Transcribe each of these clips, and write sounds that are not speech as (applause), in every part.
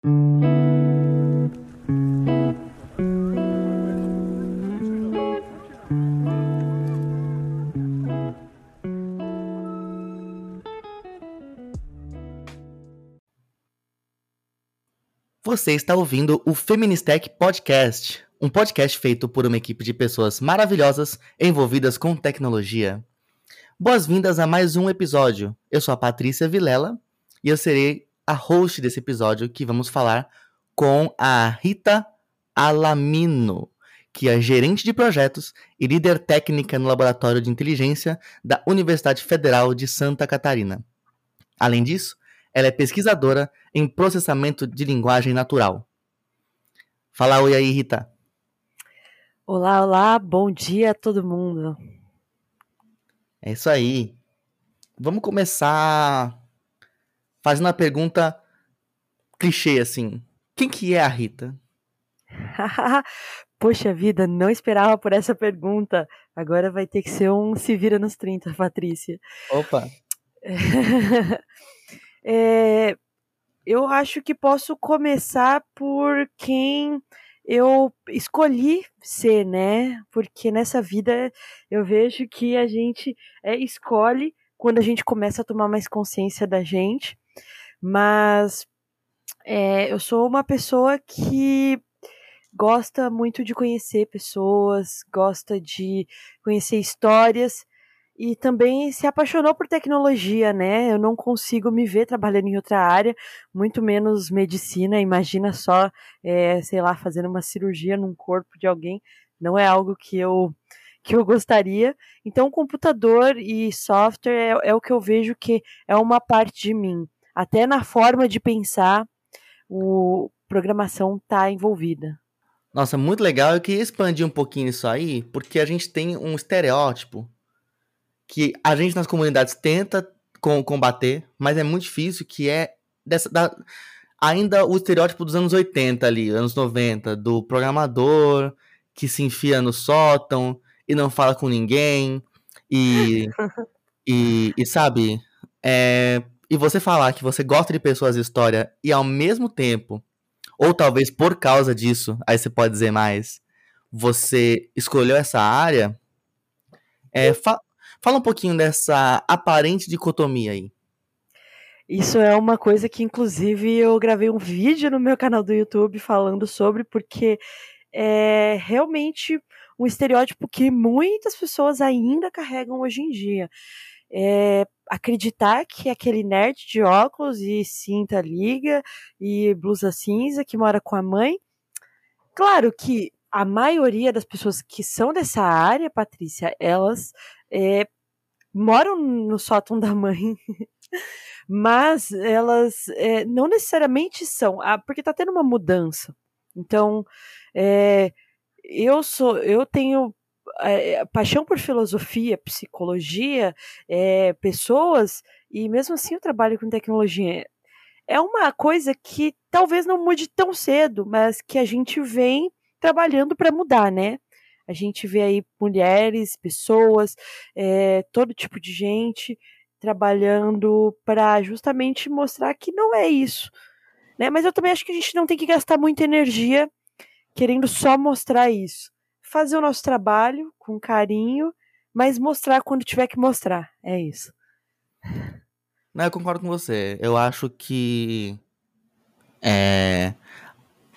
Você está ouvindo o Feministech Podcast, um podcast feito por uma equipe de pessoas maravilhosas envolvidas com tecnologia. Boas-vindas a mais um episódio. Eu sou a Patrícia Vilela e eu serei a host desse episódio que vamos falar com a Rita Alamino, que é gerente de projetos e líder técnica no Laboratório de Inteligência da Universidade Federal de Santa Catarina. Além disso, ela é pesquisadora em processamento de linguagem natural. Fala oi aí, Rita. Olá, olá, bom dia a todo mundo. É isso aí. Vamos começar fazendo a pergunta clichê assim. Quem que é a Rita? (laughs) Poxa vida, não esperava por essa pergunta. Agora vai ter que ser um se vira nos 30, (laughs) Patrícia. Opa. (laughs) É, eu acho que posso começar por quem eu escolhi ser, né? Porque nessa vida eu vejo que a gente é, escolhe quando a gente começa a tomar mais consciência da gente. Mas é, eu sou uma pessoa que gosta muito de conhecer pessoas, gosta de conhecer histórias e também se apaixonou por tecnologia, né? Eu não consigo me ver trabalhando em outra área, muito menos medicina. Imagina só, é, sei lá, fazendo uma cirurgia num corpo de alguém. Não é algo que eu que eu gostaria. Então, computador e software é, é o que eu vejo que é uma parte de mim. Até na forma de pensar, o programação está envolvida. Nossa, muito legal. Eu queria expandir um pouquinho isso aí, porque a gente tem um estereótipo que a gente nas comunidades tenta com, combater, mas é muito difícil, que é dessa, da, ainda o estereótipo dos anos 80 ali, anos 90, do programador que se enfia no sótão e não fala com ninguém, e, (laughs) e, e, sabe, é, e você falar que você gosta de pessoas de história e ao mesmo tempo, ou talvez por causa disso, aí você pode dizer mais, você escolheu essa área, é, fa Fala um pouquinho dessa aparente dicotomia aí. Isso é uma coisa que, inclusive, eu gravei um vídeo no meu canal do YouTube falando sobre, porque é realmente um estereótipo que muitas pessoas ainda carregam hoje em dia. É acreditar que aquele nerd de óculos e cinta liga e blusa cinza que mora com a mãe. Claro que a maioria das pessoas que são dessa área, Patrícia, elas é, moram no sótão da mãe. (laughs) Mas elas é, não necessariamente são, ah, porque está tendo uma mudança. Então, é, eu sou, eu tenho é, paixão por filosofia, psicologia, é, pessoas, e mesmo assim eu trabalho com tecnologia. É uma coisa que talvez não mude tão cedo, mas que a gente vem trabalhando para mudar, né? A gente vê aí mulheres, pessoas, é, todo tipo de gente trabalhando para justamente mostrar que não é isso. Né? Mas eu também acho que a gente não tem que gastar muita energia querendo só mostrar isso. Fazer o nosso trabalho com carinho, mas mostrar quando tiver que mostrar. É isso. Não, eu concordo com você. Eu acho que é,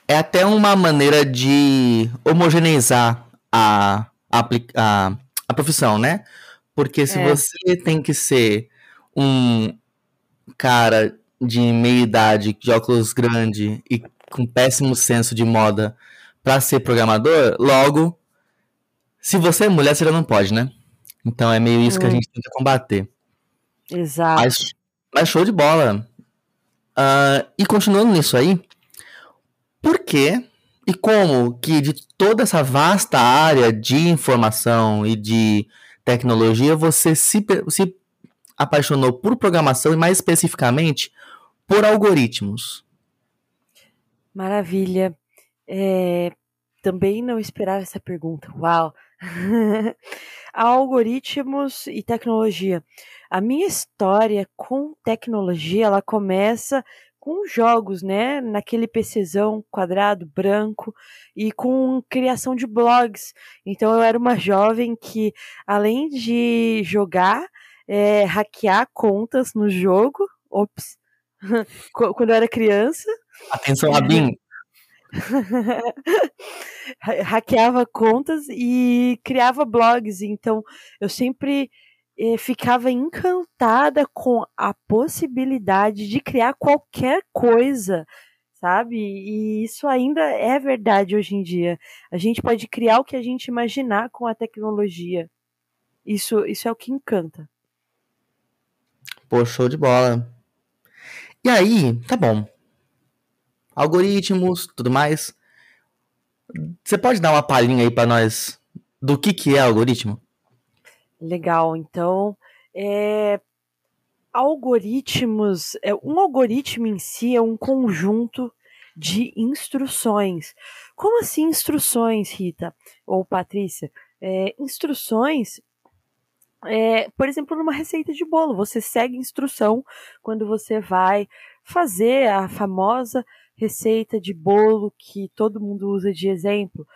é até uma maneira de homogeneizar a, a, a, a profissão, né? Porque se é. você tem que ser um cara de meia idade, de óculos grande e com péssimo senso de moda para ser programador, logo, se você é mulher, você já não pode, né? Então é meio isso hum. que a hum. gente tenta combater. Exato. Mas, mas show de bola. Uh, e continuando nisso aí, por que e como que de toda essa vasta área de informação e de tecnologia você se, se apaixonou por programação e mais especificamente por algoritmos? Maravilha. É, também não esperava essa pergunta. Uau! (laughs) algoritmos e tecnologia. A minha história com tecnologia, ela começa com jogos, né? Naquele PCzão quadrado, branco, e com criação de blogs. Então eu era uma jovem que, além de jogar, é, hackear contas no jogo, ops, (laughs) quando eu era criança. Atenção, Abin. (laughs) hackeava contas e criava blogs. Então eu sempre eh, ficava encantada com a possibilidade de criar qualquer coisa, sabe? E isso ainda é verdade hoje em dia. A gente pode criar o que a gente imaginar com a tecnologia. Isso, isso é o que encanta. Pô, show de bola. E aí, tá bom. Algoritmos, tudo mais. Você pode dar uma palhinha aí para nós do que, que é algoritmo? Legal, então, é, algoritmos, é, um algoritmo em si é um conjunto de instruções. Como assim instruções, Rita ou Patrícia? É, instruções, é, por exemplo, numa receita de bolo, você segue instrução quando você vai fazer a famosa receita de bolo que todo mundo usa de exemplo,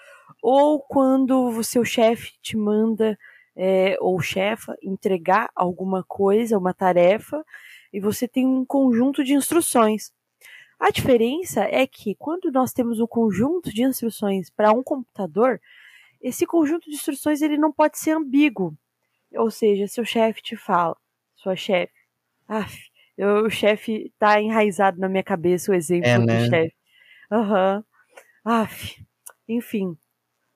ou quando o seu chefe te manda é, ou chefa entregar alguma coisa, uma tarefa, e você tem um conjunto de instruções. A diferença é que quando nós temos um conjunto de instruções para um computador, esse conjunto de instruções ele não pode ser ambíguo. Ou seja, seu chefe te fala, sua chefe, ah, o chefe tá enraizado na minha cabeça o exemplo é, né? do chefe. Aham. Uhum. enfim.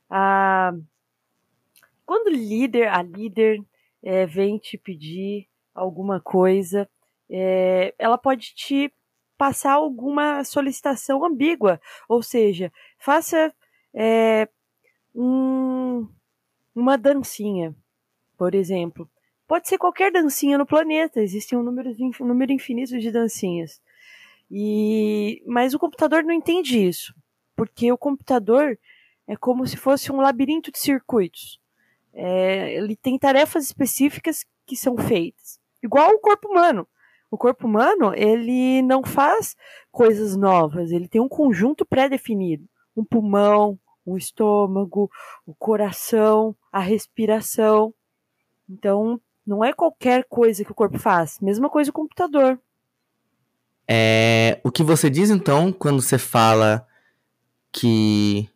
Ah, quando o líder, a líder, é, vem te pedir alguma coisa, é, ela pode te passar alguma solicitação ambígua, ou seja, faça é, um, uma dancinha, por exemplo. Pode ser qualquer dancinha no planeta, existem um número, um número infinito de dancinhas. E, mas o computador não entende isso, porque o computador é como se fosse um labirinto de circuitos. É, ele tem tarefas específicas que são feitas. Igual o corpo humano. O corpo humano, ele não faz coisas novas, ele tem um conjunto pré-definido. Um pulmão, um estômago, o coração, a respiração. Então, não é qualquer coisa que o corpo faz. Mesma coisa o computador. É, o que você diz então quando você fala que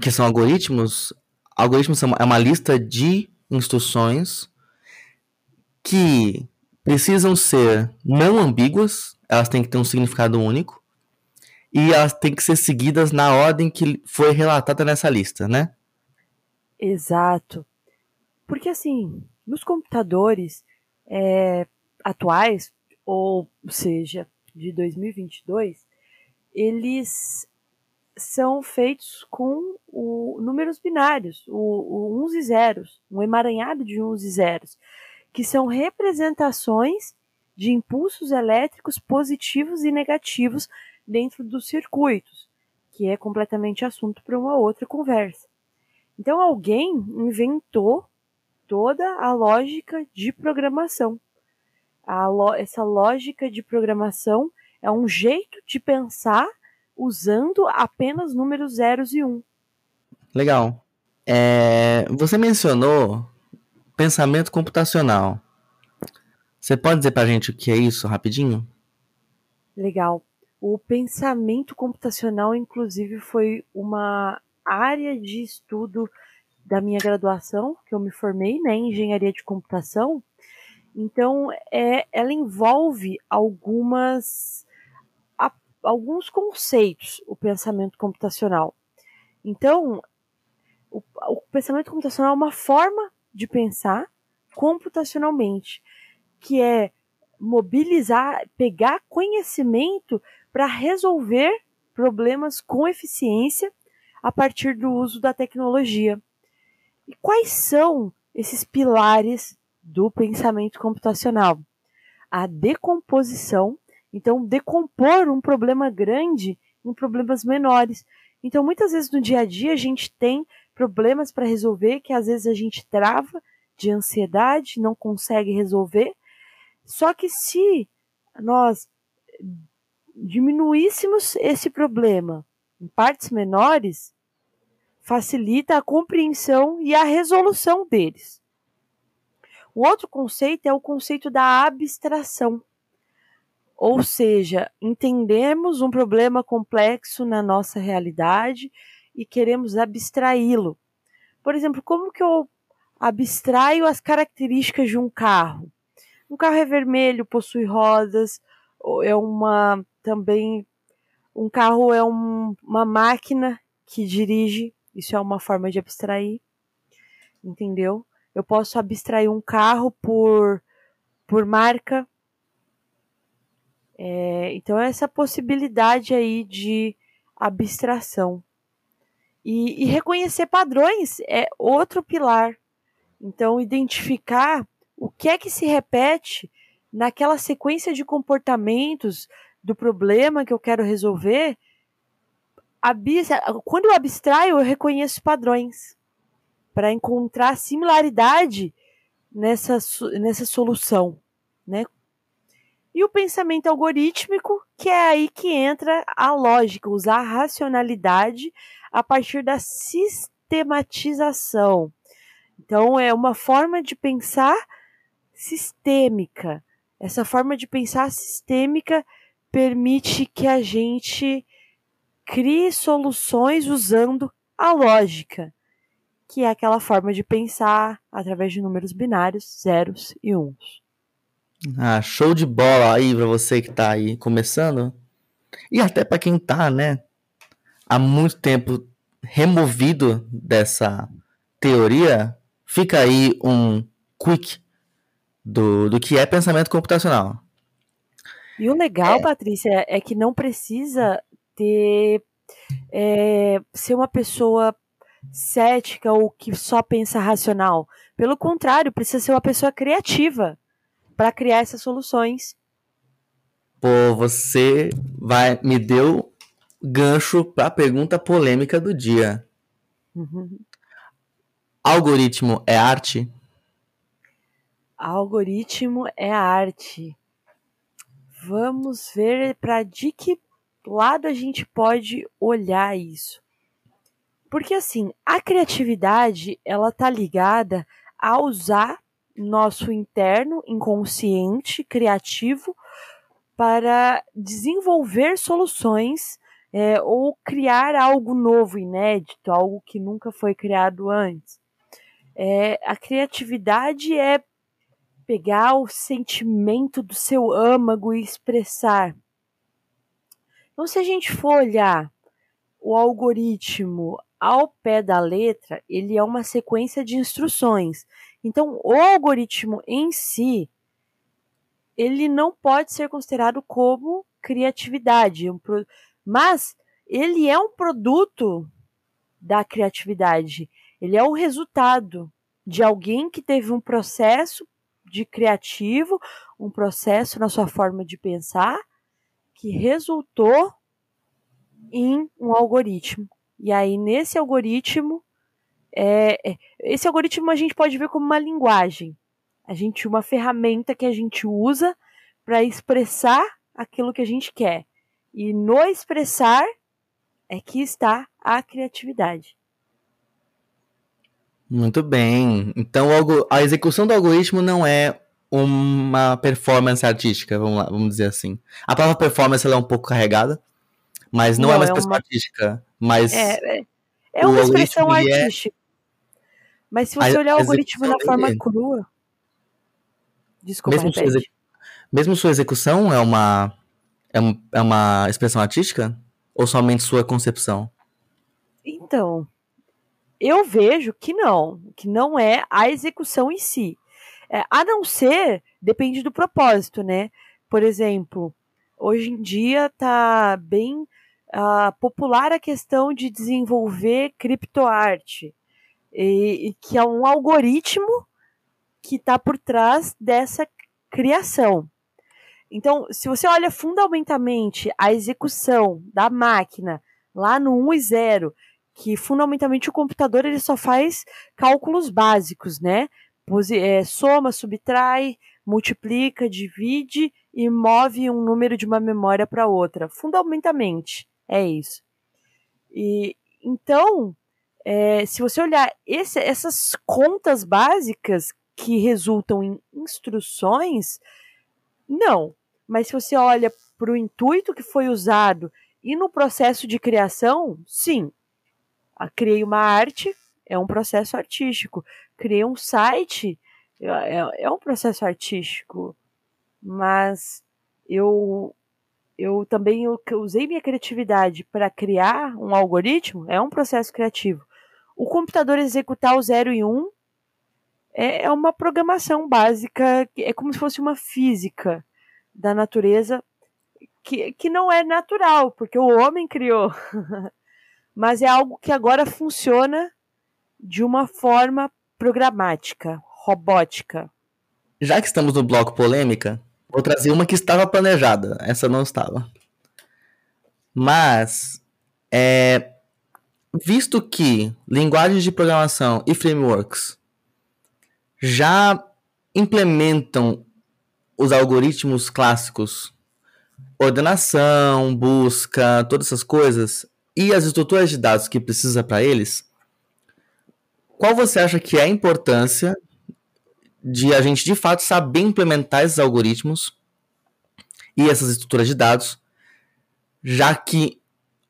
que são algoritmos Algoritmos é uma lista de instruções que precisam ser não ambíguas, elas têm que ter um significado único e elas têm que ser seguidas na ordem que foi relatada nessa lista, né? Exato. Porque assim, nos computadores é, atuais, ou seja, de 2022, eles são feitos com o, números binários, o, o uns e zeros, um emaranhado de uns e zeros, que são representações de impulsos elétricos positivos e negativos dentro dos circuitos, que é completamente assunto para uma outra conversa. Então alguém inventou toda a lógica de programação. Lo essa lógica de programação é um jeito de pensar usando apenas números zeros e um. Legal. É, você mencionou pensamento computacional. Você pode dizer para a gente o que é isso rapidinho? Legal. O pensamento computacional, inclusive, foi uma área de estudo da minha graduação, que eu me formei né, em engenharia de computação. Então, é, ela envolve algumas alguns conceitos o pensamento computacional. Então, o, o pensamento computacional é uma forma de pensar computacionalmente, que é mobilizar, pegar conhecimento para resolver problemas com eficiência a partir do uso da tecnologia. E quais são esses pilares do pensamento computacional? A decomposição então, decompor um problema grande em problemas menores. Então, muitas vezes no dia a dia a gente tem problemas para resolver que às vezes a gente trava de ansiedade, não consegue resolver. Só que se nós diminuíssemos esse problema em partes menores, facilita a compreensão e a resolução deles. O outro conceito é o conceito da abstração. Ou seja, entendemos um problema complexo na nossa realidade e queremos abstraí-lo. Por exemplo, como que eu abstraio as características de um carro? Um carro é vermelho, possui rodas, é uma também um carro é um, uma máquina que dirige, isso é uma forma de abstrair, entendeu? Eu posso abstrair um carro por por marca, é, então, essa possibilidade aí de abstração. E, e, reconhecer padrões é outro pilar. Então, identificar o que é que se repete naquela sequência de comportamentos do problema que eu quero resolver. Quando eu abstraio, eu reconheço padrões para encontrar similaridade nessa, nessa solução, né? E o pensamento algorítmico, que é aí que entra a lógica, usar a racionalidade a partir da sistematização. Então, é uma forma de pensar sistêmica. Essa forma de pensar sistêmica permite que a gente crie soluções usando a lógica, que é aquela forma de pensar através de números binários, zeros e uns. Ah, show de bola aí pra você que tá aí começando. E até para quem tá, né, há muito tempo removido dessa teoria, fica aí um quick do, do que é pensamento computacional. E o legal, é. Patrícia, é que não precisa ter é, ser uma pessoa cética ou que só pensa racional. Pelo contrário, precisa ser uma pessoa criativa para criar essas soluções. Pô, você vai me deu gancho para a pergunta polêmica do dia. Uhum. Algoritmo é arte? Algoritmo é arte. Vamos ver para de que lado a gente pode olhar isso. Porque assim, a criatividade, ela tá ligada a usar nosso interno, inconsciente, criativo, para desenvolver soluções é, ou criar algo novo, inédito, algo que nunca foi criado antes. É, a criatividade é pegar o sentimento do seu âmago e expressar. Então, se a gente for olhar o algoritmo ao pé da letra, ele é uma sequência de instruções. Então, o algoritmo em si, ele não pode ser considerado como criatividade, mas ele é um produto da criatividade. Ele é o resultado de alguém que teve um processo de criativo, um processo na sua forma de pensar, que resultou em um algoritmo. E aí, nesse algoritmo, é, é, esse algoritmo a gente pode ver como uma linguagem. A gente uma ferramenta que a gente usa para expressar aquilo que a gente quer. E no expressar é que está a criatividade. Muito bem. Então a execução do algoritmo não é uma performance artística, vamos lá, vamos dizer assim. A palavra performance ela é um pouco carregada, mas não, é não é uma expressão é uma... artística. Mas é, é, é uma expressão é artística. Mas se você olhar o algoritmo na forma dele. crua. Desculpa, mesmo sua, mesmo sua execução é uma, é, um, é uma expressão artística? Ou somente sua concepção? Então, eu vejo que não, que não é a execução em si. É, a não ser, depende do propósito, né? Por exemplo, hoje em dia tá bem uh, popular a questão de desenvolver criptoarte e, e que é um algoritmo que está por trás dessa criação. Então, se você olha fundamentalmente a execução da máquina lá no 1 e 0, que fundamentalmente o computador ele só faz cálculos básicos, né? É, soma, subtrai, multiplica, divide e move um número de uma memória para outra. Fundamentalmente, é isso. E então, é, se você olhar esse, essas contas básicas que resultam em instruções, não. Mas se você olha para o intuito que foi usado e no processo de criação, sim. Criei uma arte, é um processo artístico. Criei um site, é, é, um processo artístico. Mas eu eu também usei minha criatividade para criar um algoritmo, é um processo criativo. O computador executar o 0 e 1 um é, é uma programação básica, é como se fosse uma física da natureza que, que não é natural, porque o homem criou. (laughs) Mas é algo que agora funciona de uma forma programática, robótica. Já que estamos no bloco polêmica, vou trazer uma que estava planejada. Essa não estava. Mas, é, visto que linguagens de programação e frameworks já implementam os algoritmos clássicos, ordenação, busca, todas essas coisas, e as estruturas de dados que precisa para eles, qual você acha que é a importância de a gente de fato saber implementar esses algoritmos e essas estruturas de dados, já que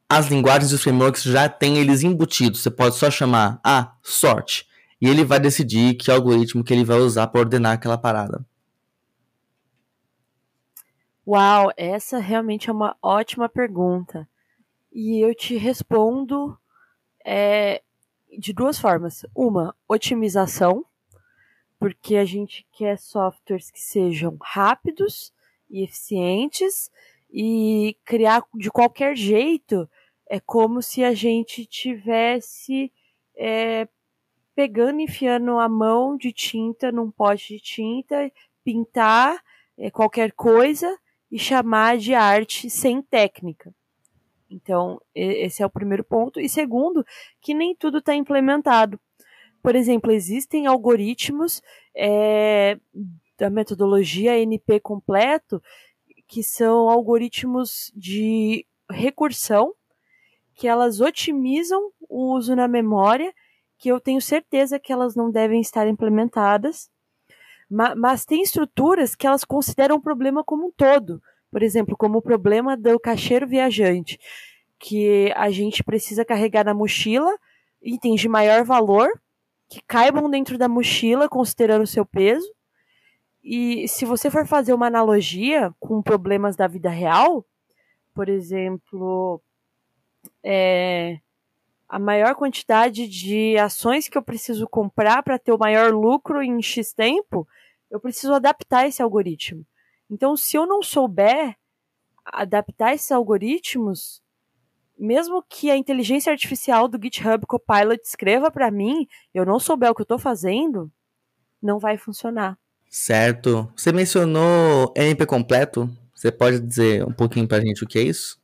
as linguagens e os frameworks já têm eles embutidos. Você pode só chamar a ah, sort e ele vai decidir que algoritmo que ele vai usar para ordenar aquela parada. Uau, essa realmente é uma ótima pergunta. E eu te respondo é, de duas formas. Uma, otimização, porque a gente quer softwares que sejam rápidos e eficientes e criar de qualquer jeito é como se a gente tivesse é, pegando e enfiando a mão de tinta num pote de tinta, pintar é, qualquer coisa e chamar de arte sem técnica. Então, esse é o primeiro ponto. E segundo, que nem tudo está implementado. Por exemplo, existem algoritmos é, da metodologia NP completo que são algoritmos de recursão que elas otimizam o uso na memória, que eu tenho certeza que elas não devem estar implementadas, mas, mas tem estruturas que elas consideram o problema como um todo. Por exemplo, como o problema do caixeiro viajante, que a gente precisa carregar na mochila itens de maior valor que caibam dentro da mochila, considerando o seu peso. E se você for fazer uma analogia com problemas da vida real, por exemplo, é, a maior quantidade de ações que eu preciso comprar para ter o maior lucro em X tempo, eu preciso adaptar esse algoritmo. Então, se eu não souber adaptar esses algoritmos, mesmo que a inteligência artificial do GitHub Copilot escreva para mim, eu não souber o que eu estou fazendo, não vai funcionar. Certo. Você mencionou NP completo. Você pode dizer um pouquinho para a gente o que é isso?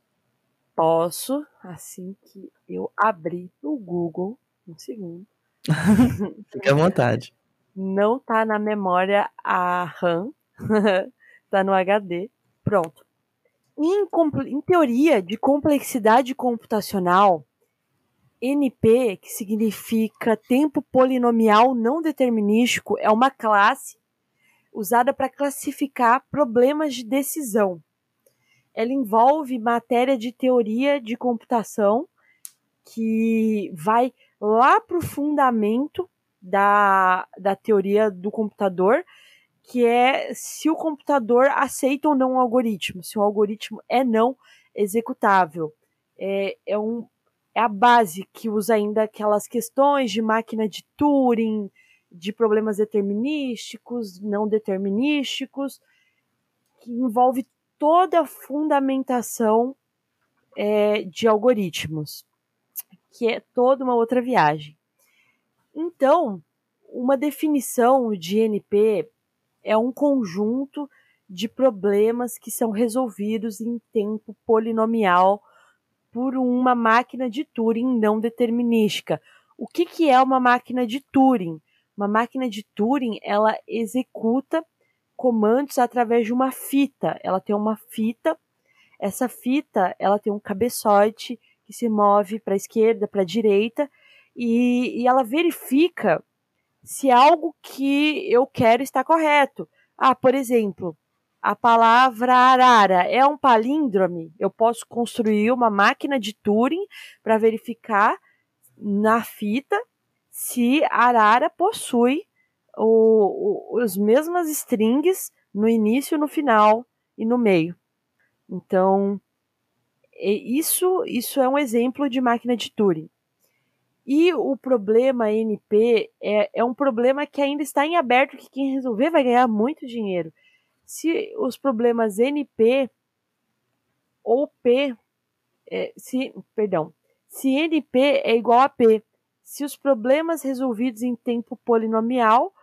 Posso, assim que eu abrir o Google, um segundo. (laughs) Fique à vontade. Não tá na memória a RAM, (laughs) tá no HD. Pronto. Em, em teoria de complexidade computacional, NP, que significa tempo polinomial não determinístico, é uma classe usada para classificar problemas de decisão ela envolve matéria de teoria de computação que vai lá para o fundamento da, da teoria do computador, que é se o computador aceita ou não o algoritmo, se o algoritmo é não executável. É, é, um, é a base que usa ainda aquelas questões de máquina de Turing, de problemas determinísticos, não determinísticos, que envolve toda a fundamentação é, de algoritmos, que é toda uma outra viagem. Então, uma definição de NP é um conjunto de problemas que são resolvidos em tempo polinomial por uma máquina de Turing não determinística. O que, que é uma máquina de Turing? Uma máquina de Turing ela executa comandos através de uma fita. Ela tem uma fita. Essa fita, ela tem um cabeçote que se move para a esquerda, para a direita, e, e ela verifica se algo que eu quero está correto. Ah, por exemplo, a palavra arara é um palíndrome. Eu posso construir uma máquina de Turing para verificar na fita se arara possui o, o, os mesmas strings no início, no final e no meio. Então, isso, isso é um exemplo de máquina de Turing. E o problema NP é, é um problema que ainda está em aberto, que quem resolver vai ganhar muito dinheiro. Se os problemas NP ou P, é, se, perdão, se NP é igual a P, se os problemas resolvidos em tempo polinomial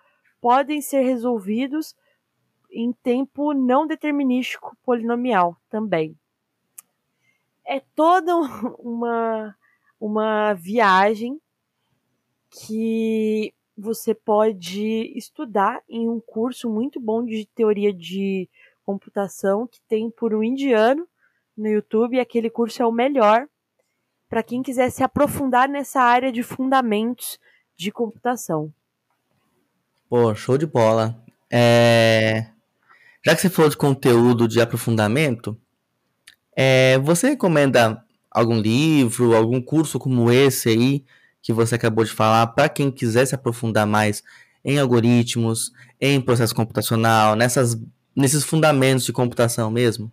podem ser resolvidos em tempo não determinístico polinomial também. É toda (laughs) uma uma viagem que você pode estudar em um curso muito bom de teoria de computação que tem por um indiano no YouTube. E aquele curso é o melhor para quem quiser se aprofundar nessa área de fundamentos de computação. Pô, show de bola. É... Já que você falou de conteúdo de aprofundamento, é... você recomenda algum livro, algum curso como esse aí que você acabou de falar para quem quiser se aprofundar mais em algoritmos, em processo computacional, nessas, nesses fundamentos de computação mesmo?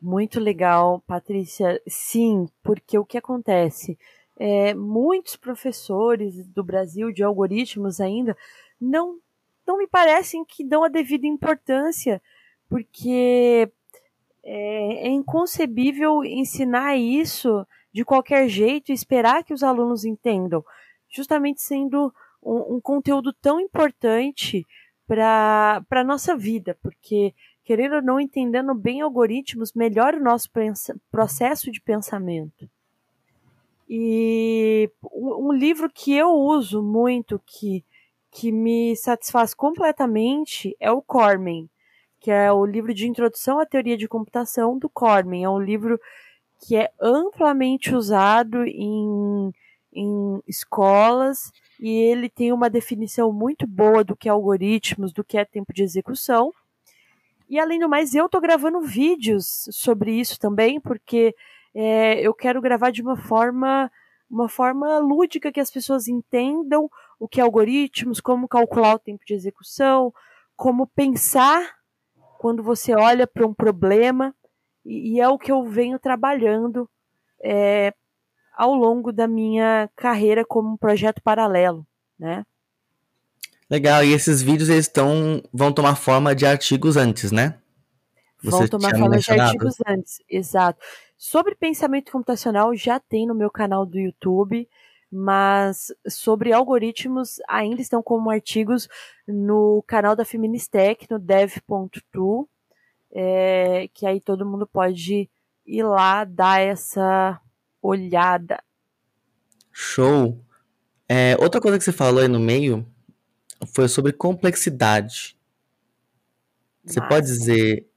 Muito legal, Patrícia. Sim, porque o que acontece? É, muitos professores do Brasil de algoritmos ainda não, não me parecem que dão a devida importância, porque é, é inconcebível ensinar isso de qualquer jeito e esperar que os alunos entendam, justamente sendo um, um conteúdo tão importante para a nossa vida, porque, querendo ou não, entendendo bem algoritmos, melhora o nosso processo de pensamento. E um, livro que eu uso muito, que, que me satisfaz completamente, é o Cormen que é o livro de introdução à teoria de computação do Cormen. É um livro que é amplamente usado em, em escolas e ele tem uma definição muito boa do que é algoritmos, do que é tempo de execução. E além do mais, eu estou gravando vídeos sobre isso também, porque é, eu quero gravar de uma forma uma forma lúdica que as pessoas entendam o que é algoritmos, como calcular o tempo de execução, como pensar quando você olha para um problema, e, e, é o que eu venho trabalhando é, ao longo da minha carreira como um projeto paralelo, né? Legal, e esses vídeos eles estão, vão tomar forma de artigos antes, né? Você vão tomar forma mencionado. de artigos antes, exato. Sobre pensamento computacional já tem no meu canal do YouTube mas sobre algoritmos ainda estão como artigos no canal da Feministec, no dev.tu, é, que aí todo mundo pode ir lá dar essa olhada. Show! É, outra coisa que você falou aí no meio foi sobre complexidade. Você pode dizer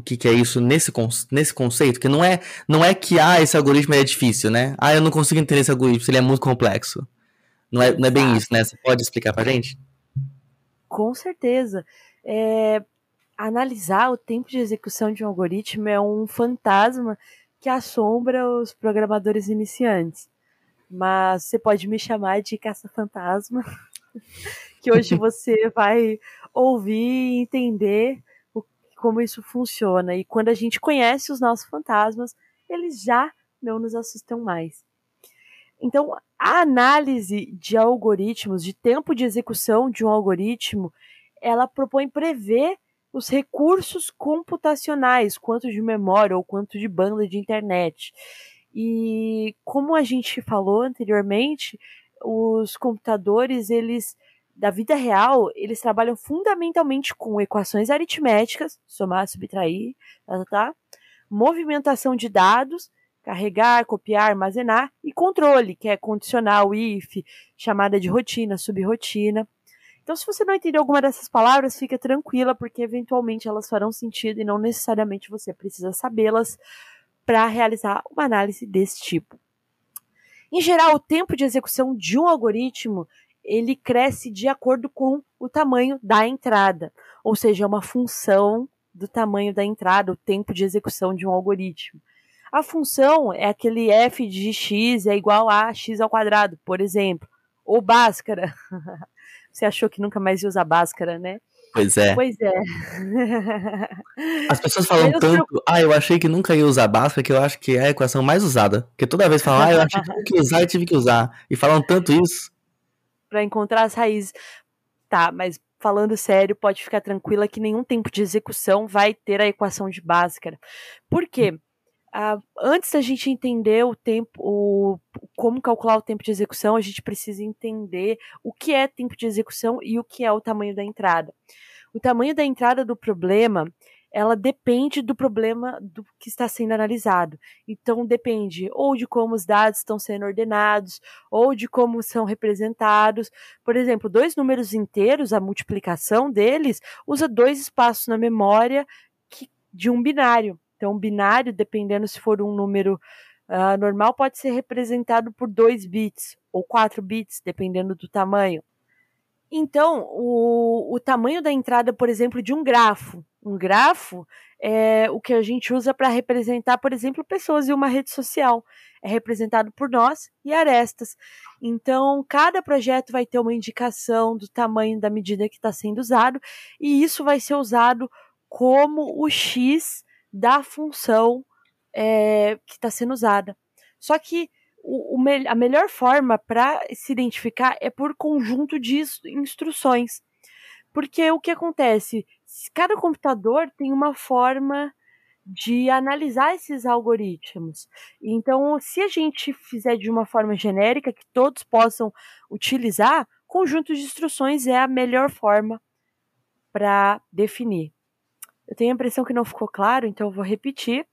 o que, que, é isso nesse, nesse conceito, que não é, não é que ah, esse algoritmo é difícil, né? Ah, eu não consigo entender esse algoritmo, ele é muito complexo. Não é, não é bem isso, né? Você pode explicar pra gente? Com certeza. É, analisar o tempo de execução de um algoritmo é um fantasma que assombra os programadores iniciantes. Mas você pode me chamar de caça-fantasma, (laughs) que hoje (laughs) você vai ouvir e entender como isso funciona. E quando a gente conhece os nossos fantasmas, eles já não nos assustam mais. Então, a análise de algoritmos, de tempo de execução de um algoritmo, ela propõe prever os recursos computacionais, quanto de memória ou quanto de banda de internet. E como a gente falou anteriormente, os computadores, eles da vida real, eles trabalham fundamentalmente com equações aritméticas, somar, subtrair, tá, tá, tá, movimentação de dados, carregar, copiar, armazenar, e controle, que é condicional, if, chamada de rotina, subrotina. Então, se você não entender alguma dessas palavras, fica tranquila, porque eventualmente elas farão sentido e não necessariamente você precisa sabê-las para realizar uma análise desse tipo. Em geral, o tempo de execução de um algoritmo ele cresce de acordo com o tamanho da entrada, ou seja, é uma função do tamanho da entrada, o tempo de execução de um algoritmo. A função é aquele f de x é igual a x ao quadrado, por exemplo, ou Bhaskara. (laughs) Você achou que nunca mais ia usar Bhaskara, né? Pois é. Pois é. As (laughs) pessoas falam eu tanto, ah, eu achei que nunca ia usar Bhaskara, que eu acho que é a equação mais usada. Porque toda vez falam, ah, eu achei que nunca ia usar e tive que usar. E falam tanto isso. Para encontrar as raízes. Tá, mas falando sério, pode ficar tranquila que nenhum tempo de execução vai ter a equação de Bhaskara. Por quê? Uh, antes da gente entender o tempo, o, como calcular o tempo de execução, a gente precisa entender o que é tempo de execução e o que é o tamanho da entrada. O tamanho da entrada do problema, ela depende do problema do que está sendo analisado. Então depende ou de como os dados estão sendo ordenados, ou de como são representados. Por exemplo, dois números inteiros, a multiplicação deles usa dois espaços na memória que, de um binário. Então, binário, dependendo se for um número uh, normal, pode ser representado por 2 bits ou 4 bits, dependendo do tamanho. Então, o, o tamanho da entrada, por exemplo, de um grafo. Um grafo é o que a gente usa para representar, por exemplo, pessoas em uma rede social. É representado por nós e arestas. Então, cada projeto vai ter uma indicação do tamanho da medida que está sendo usado, e isso vai ser usado como o X da função é, que está sendo usada. Só que o, o me a melhor forma para se identificar é por conjunto de instruções. Porque o que acontece? Cada computador tem uma forma de analisar esses algoritmos. Então, se a gente fizer de uma forma genérica que todos possam utilizar, conjunto de instruções é a melhor forma para definir. Eu tenho a impressão que não ficou claro, então eu vou repetir.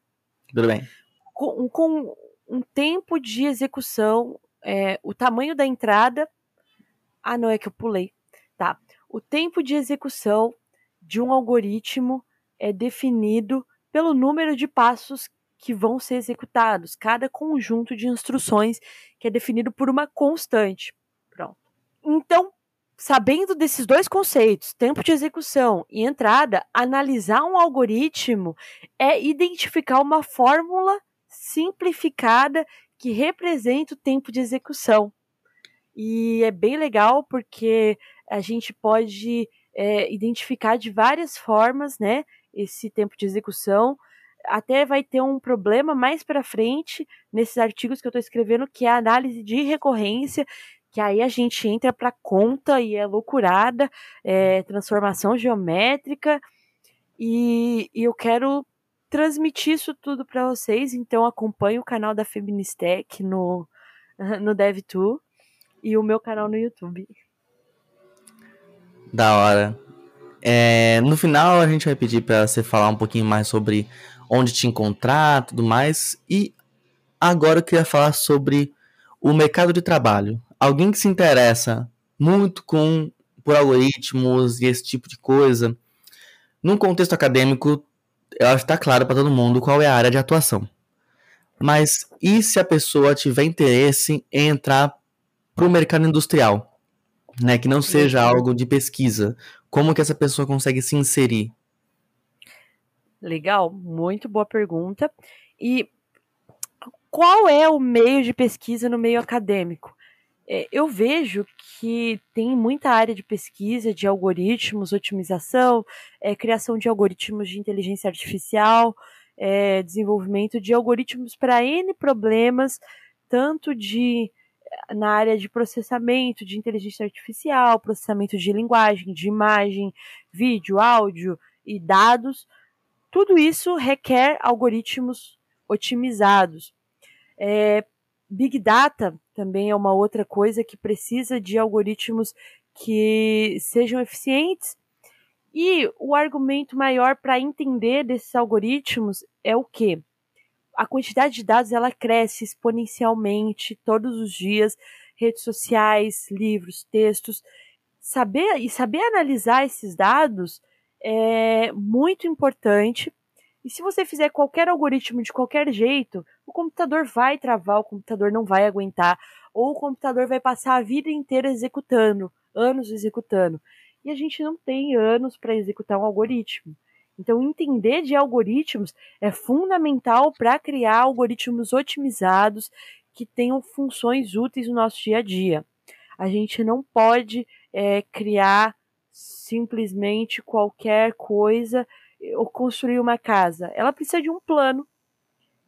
Tudo bem. Com, com um tempo de execução, é, o tamanho da entrada. Ah, não, é que eu pulei. Tá. O tempo de execução de um algoritmo é definido pelo número de passos que vão ser executados, cada conjunto de instruções que é definido por uma constante. Pronto. Então, sabendo desses dois conceitos, tempo de execução e entrada, analisar um algoritmo é identificar uma fórmula simplificada que representa o tempo de execução. E é bem legal porque a gente pode é, identificar de várias formas, né, esse tempo de execução. Até vai ter um problema mais para frente nesses artigos que eu estou escrevendo, que é a análise de recorrência, que aí a gente entra para conta e é loucurada, é transformação geométrica, e, e eu quero transmitir isso tudo para vocês, então acompanhe o canal da Feministec no, (laughs) no DevTool e o meu canal no YouTube. Da hora. É, no final a gente vai pedir para você falar um pouquinho mais sobre onde te encontrar, tudo mais. E agora eu queria falar sobre o mercado de trabalho alguém que se interessa muito com por algoritmos e esse tipo de coisa, num contexto acadêmico, eu acho que está claro para todo mundo qual é a área de atuação. Mas e se a pessoa tiver interesse em entrar para o mercado industrial, né, que não seja algo de pesquisa? Como que essa pessoa consegue se inserir? Legal, muito boa pergunta. E qual é o meio de pesquisa no meio acadêmico? É, eu vejo que tem muita área de pesquisa de algoritmos, otimização, é, criação de algoritmos de inteligência artificial, é, desenvolvimento de algoritmos para N problemas, tanto de na área de processamento de inteligência artificial, processamento de linguagem, de imagem, vídeo, áudio e dados. Tudo isso requer algoritmos otimizados. É, Big Data também é uma outra coisa que precisa de algoritmos que sejam eficientes. E o argumento maior para entender desses algoritmos é o que? A quantidade de dados ela cresce exponencialmente todos os dias, redes sociais, livros, textos. saber e saber analisar esses dados é muito importante. E se você fizer qualquer algoritmo de qualquer jeito, o computador vai travar, o computador não vai aguentar, ou o computador vai passar a vida inteira executando, anos executando. E a gente não tem anos para executar um algoritmo. Então, entender de algoritmos é fundamental para criar algoritmos otimizados que tenham funções úteis no nosso dia a dia. A gente não pode é, criar simplesmente qualquer coisa ou construir uma casa. Ela precisa de um plano.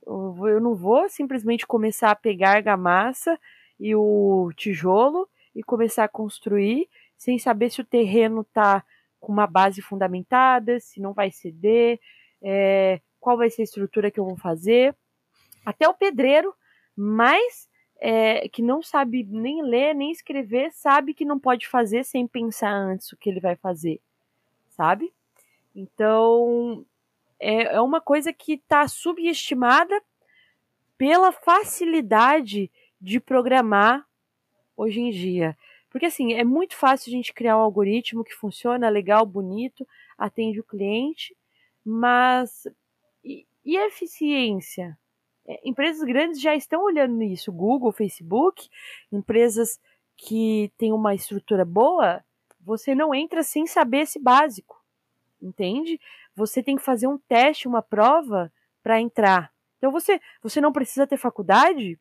Eu não vou simplesmente começar a pegar a argamassa e o tijolo e começar a construir sem saber se o terreno está com uma base fundamentada, se não vai ceder, é, qual vai ser a estrutura que eu vou fazer. Até o pedreiro, mas é, que não sabe nem ler, nem escrever, sabe que não pode fazer sem pensar antes o que ele vai fazer, sabe? Então, é, é uma coisa que está subestimada pela facilidade de programar hoje em dia. Porque assim, é muito fácil a gente criar um algoritmo que funciona legal, bonito, atende o cliente, mas e, e a eficiência? É, empresas grandes já estão olhando nisso, Google, Facebook, empresas que têm uma estrutura boa, você não entra sem saber esse básico, entende? Você tem que fazer um teste, uma prova para entrar. Então você, você não precisa ter faculdade,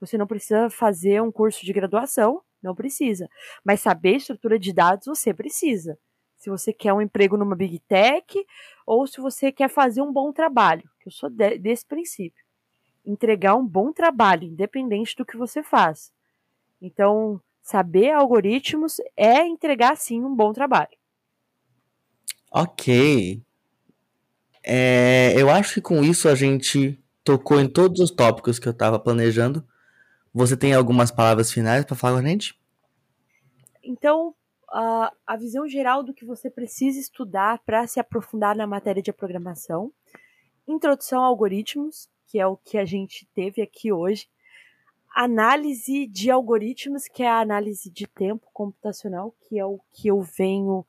você não precisa fazer um curso de graduação, não precisa. Mas saber estrutura de dados você precisa. Se você quer um emprego numa big tech ou se você quer fazer um bom trabalho, que eu sou de, desse princípio. Entregar um bom trabalho, independente do que você faz. Então, saber algoritmos é entregar sim um bom trabalho. Ok. É, eu acho que com isso a gente tocou em todos os tópicos que eu estava planejando. Você tem algumas palavras finais para falar com a gente? Então, a, a visão geral do que você precisa estudar para se aprofundar na matéria de programação, introdução a algoritmos, que é o que a gente teve aqui hoje, análise de algoritmos, que é a análise de tempo computacional, que é o que eu venho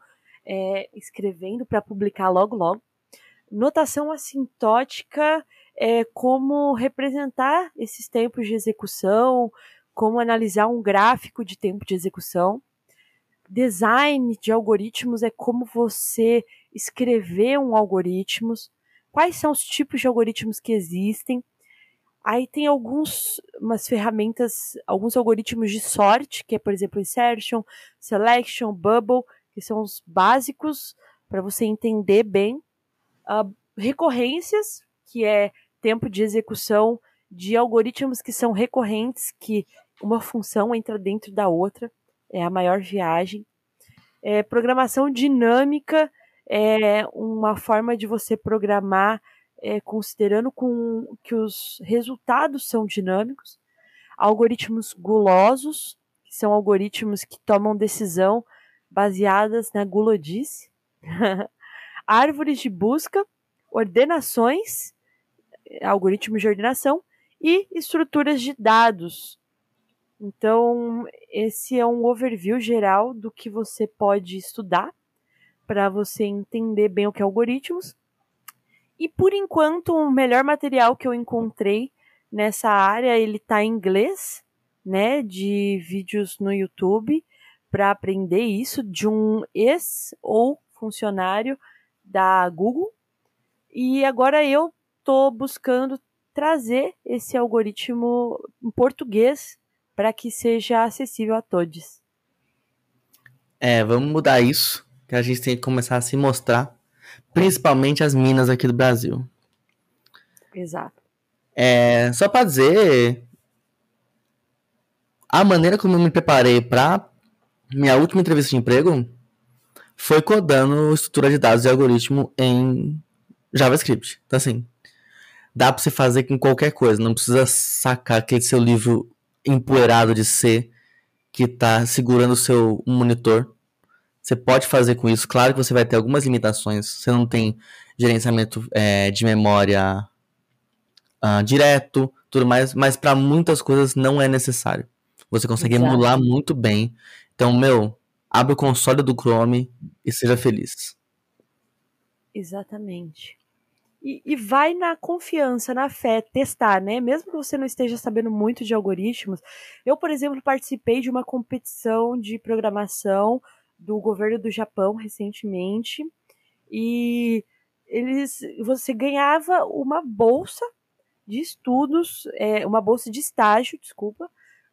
é, escrevendo para publicar logo logo, notação assintótica é, como representar esses tempos de execução, como analisar um gráfico de tempo de execução. Design de algoritmos é como você escrever um algoritmo, quais são os tipos de algoritmos que existem. Aí tem alguns umas ferramentas, alguns algoritmos de sorte, que é, por exemplo, insertion, selection, bubble, que são os básicos para você entender bem. Uh, recorrências, que é tempo de execução de algoritmos que são recorrentes, que uma função entra dentro da outra, é a maior viagem. É, programação dinâmica é uma forma de você programar é, considerando com que os resultados são dinâmicos. Algoritmos gulosos, que são algoritmos que tomam decisão baseadas na gulodice. (laughs) Árvores de busca, ordenações algoritmos de ordenação e estruturas de dados. Então, esse é um overview geral do que você pode estudar para você entender bem o que é algoritmos. E por enquanto, o melhor material que eu encontrei nessa área, ele está em inglês, né, de vídeos no YouTube para aprender isso de um ex ou funcionário da Google. E agora eu estou buscando trazer esse algoritmo em português para que seja acessível a todos. É, vamos mudar isso, que a gente tem que começar a se mostrar, principalmente as minas aqui do Brasil. Exato. É, só para dizer, a maneira como eu me preparei para minha última entrevista de emprego foi codando estrutura de dados e algoritmo em JavaScript. Então, assim, dá para você fazer com qualquer coisa, não precisa sacar aquele seu livro empoeirado de C que está segurando o seu monitor. Você pode fazer com isso. Claro que você vai ter algumas limitações. Você não tem gerenciamento é, de memória uh, direto, tudo mais, mas para muitas coisas não é necessário. Você consegue Exato. emular muito bem. Então, meu, Abra o console do Chrome e seja feliz. Exatamente. E, e, vai na confiança, na fé, testar, né? Mesmo que você não esteja sabendo muito de algoritmos. Eu, por exemplo, participei de uma competição de programação do governo do Japão recentemente e eles, você ganhava uma bolsa de estudos, é, uma bolsa de estágio, desculpa,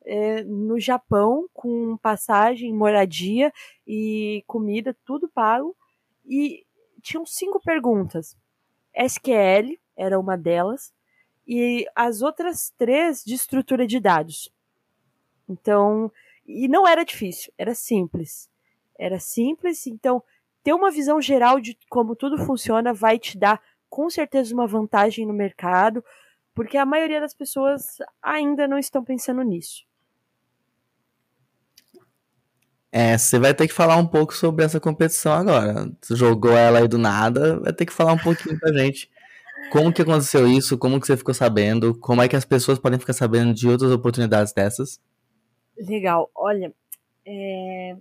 é, no Japão com passagem, moradia e comida, tudo pago. E tinham cinco perguntas SQL era uma delas, e as outras três de estrutura de dados. Então, e não era difícil, era simples. Era simples, então ter uma visão geral de como tudo funciona vai te dar com certeza uma vantagem no mercado, porque a maioria das pessoas ainda não estão pensando nisso. É, você vai ter que falar um pouco sobre essa competição agora. Você jogou ela aí do nada, vai ter que falar um pouquinho pra gente. Como que aconteceu isso? Como que você ficou sabendo? Como é que as pessoas podem ficar sabendo de outras oportunidades dessas? Legal. Olha, é...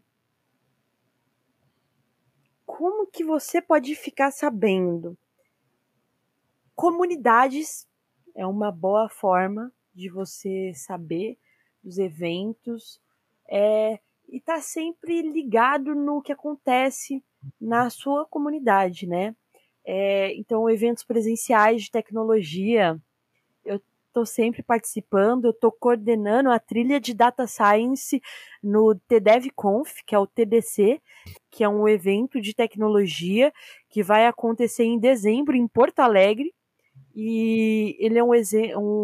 como que você pode ficar sabendo? Comunidades é uma boa forma de você saber dos eventos. É, e tá sempre ligado no que acontece na sua comunidade, né? É, então, eventos presenciais de tecnologia, eu estou sempre participando, eu estou coordenando a trilha de Data Science no TDEVConf, que é o TDC, que é um evento de tecnologia que vai acontecer em dezembro em Porto Alegre. E ele é um,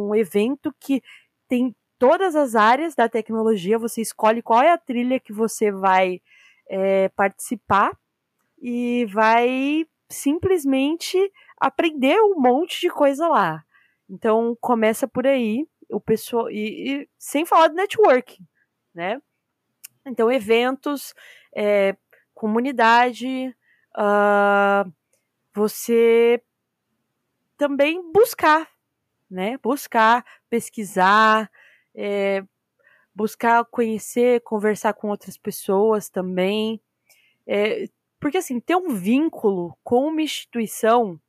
um evento que tem todas as áreas da tecnologia, você escolhe qual é a trilha que você vai é, participar e vai simplesmente aprender um monte de coisa lá. Então começa por aí, o pessoal e, e sem falar de networking, né? Então eventos, é, comunidade, uh, você também buscar, né? Buscar, pesquisar, é, buscar conhecer, conversar com outras pessoas também. É, porque, assim, ter um vínculo com uma instituição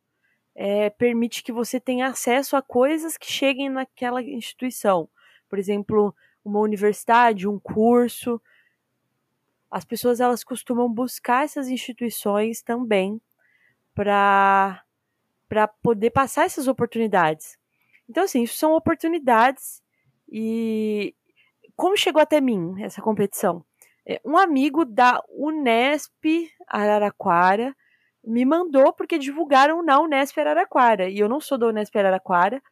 é, permite que você tenha acesso a coisas que cheguem naquela instituição. Por exemplo, uma universidade, um curso. As pessoas elas costumam buscar essas instituições também para poder passar essas oportunidades. Então, assim, isso são oportunidades e como chegou até mim essa competição? É, um amigo da Unesp Araraquara me mandou porque divulgaram na Unesp Araraquara. E eu não sou da Unesp Araraquara,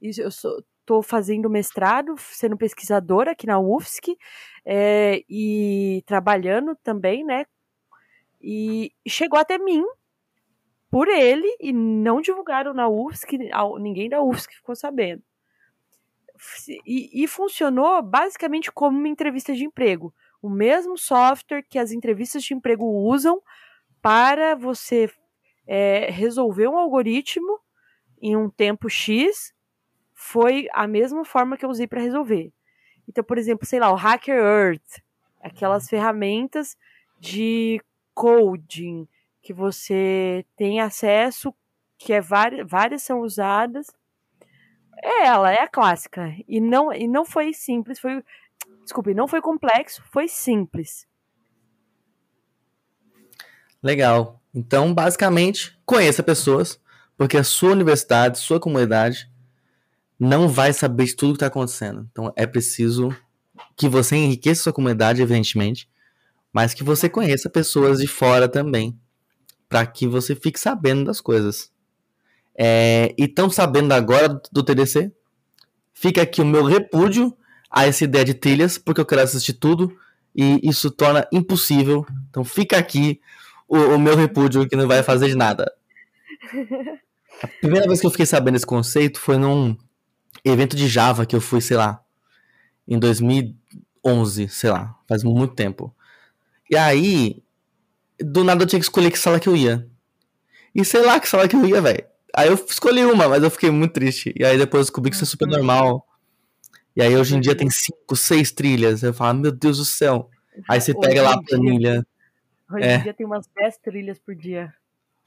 eu estou fazendo mestrado, sendo pesquisadora aqui na UFSC é, e trabalhando também, né? E chegou até mim por ele e não divulgaram na UFSC, ninguém da UFSC ficou sabendo. E, e funcionou basicamente como uma entrevista de emprego. O mesmo software que as entrevistas de emprego usam para você é, resolver um algoritmo em um tempo X foi a mesma forma que eu usei para resolver. Então, por exemplo, sei lá, o Hacker Earth, aquelas ferramentas de coding que você tem acesso, que é várias, várias são usadas é ela, é a clássica. E não, e não foi simples, foi. Desculpe, não foi complexo, foi simples. Legal. Então, basicamente, conheça pessoas, porque a sua universidade, sua comunidade, não vai saber de tudo que está acontecendo. Então, é preciso que você enriqueça sua comunidade, evidentemente, mas que você conheça pessoas de fora também, para que você fique sabendo das coisas. É, e estão sabendo agora do TDC? Fica aqui o meu repúdio a essa ideia de trilhas, porque eu quero assistir tudo e isso torna impossível. Então fica aqui o, o meu repúdio que não vai fazer de nada. A primeira vez que eu fiquei sabendo esse conceito foi num evento de Java que eu fui, sei lá, em 2011, sei lá, faz muito tempo. E aí, do nada eu tinha que escolher que sala que eu ia. E sei lá que sala que eu ia, velho. Aí eu escolhi uma, mas eu fiquei muito triste. E aí depois eu descobri que isso é super normal. E aí hoje em dia tem cinco, seis trilhas. Eu falo, meu Deus do céu. Aí você pega lá a planilha. Hoje em é. dia tem umas 10 trilhas por dia.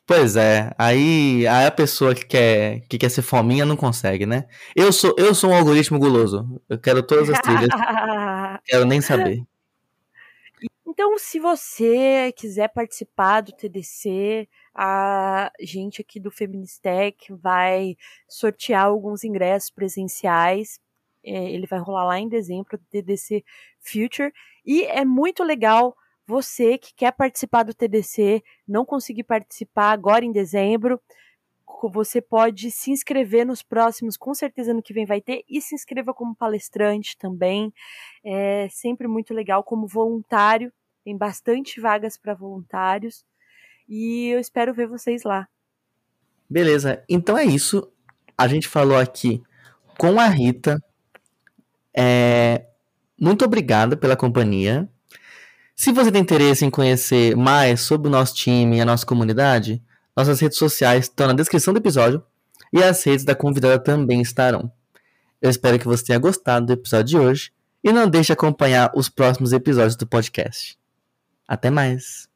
Pois é, aí, aí a pessoa que quer, que quer ser fominha não consegue, né? Eu sou, eu sou um algoritmo guloso. Eu quero todas as trilhas. (laughs) quero nem saber. Então, se você quiser participar do TDC, a gente aqui do Feministec vai sortear alguns ingressos presenciais. É, ele vai rolar lá em dezembro, do TDC Future. E é muito legal você que quer participar do TDC, não conseguir participar agora em dezembro, você pode se inscrever nos próximos, com certeza no que vem vai ter, e se inscreva como palestrante também. É sempre muito legal como voluntário, tem bastante vagas para voluntários, e eu espero ver vocês lá. Beleza, então é isso. A gente falou aqui com a Rita. É... Muito obrigada pela companhia. Se você tem interesse em conhecer mais sobre o nosso time e a nossa comunidade, nossas redes sociais estão na descrição do episódio e as redes da convidada também estarão. Eu espero que você tenha gostado do episódio de hoje e não deixe de acompanhar os próximos episódios do podcast. Até mais!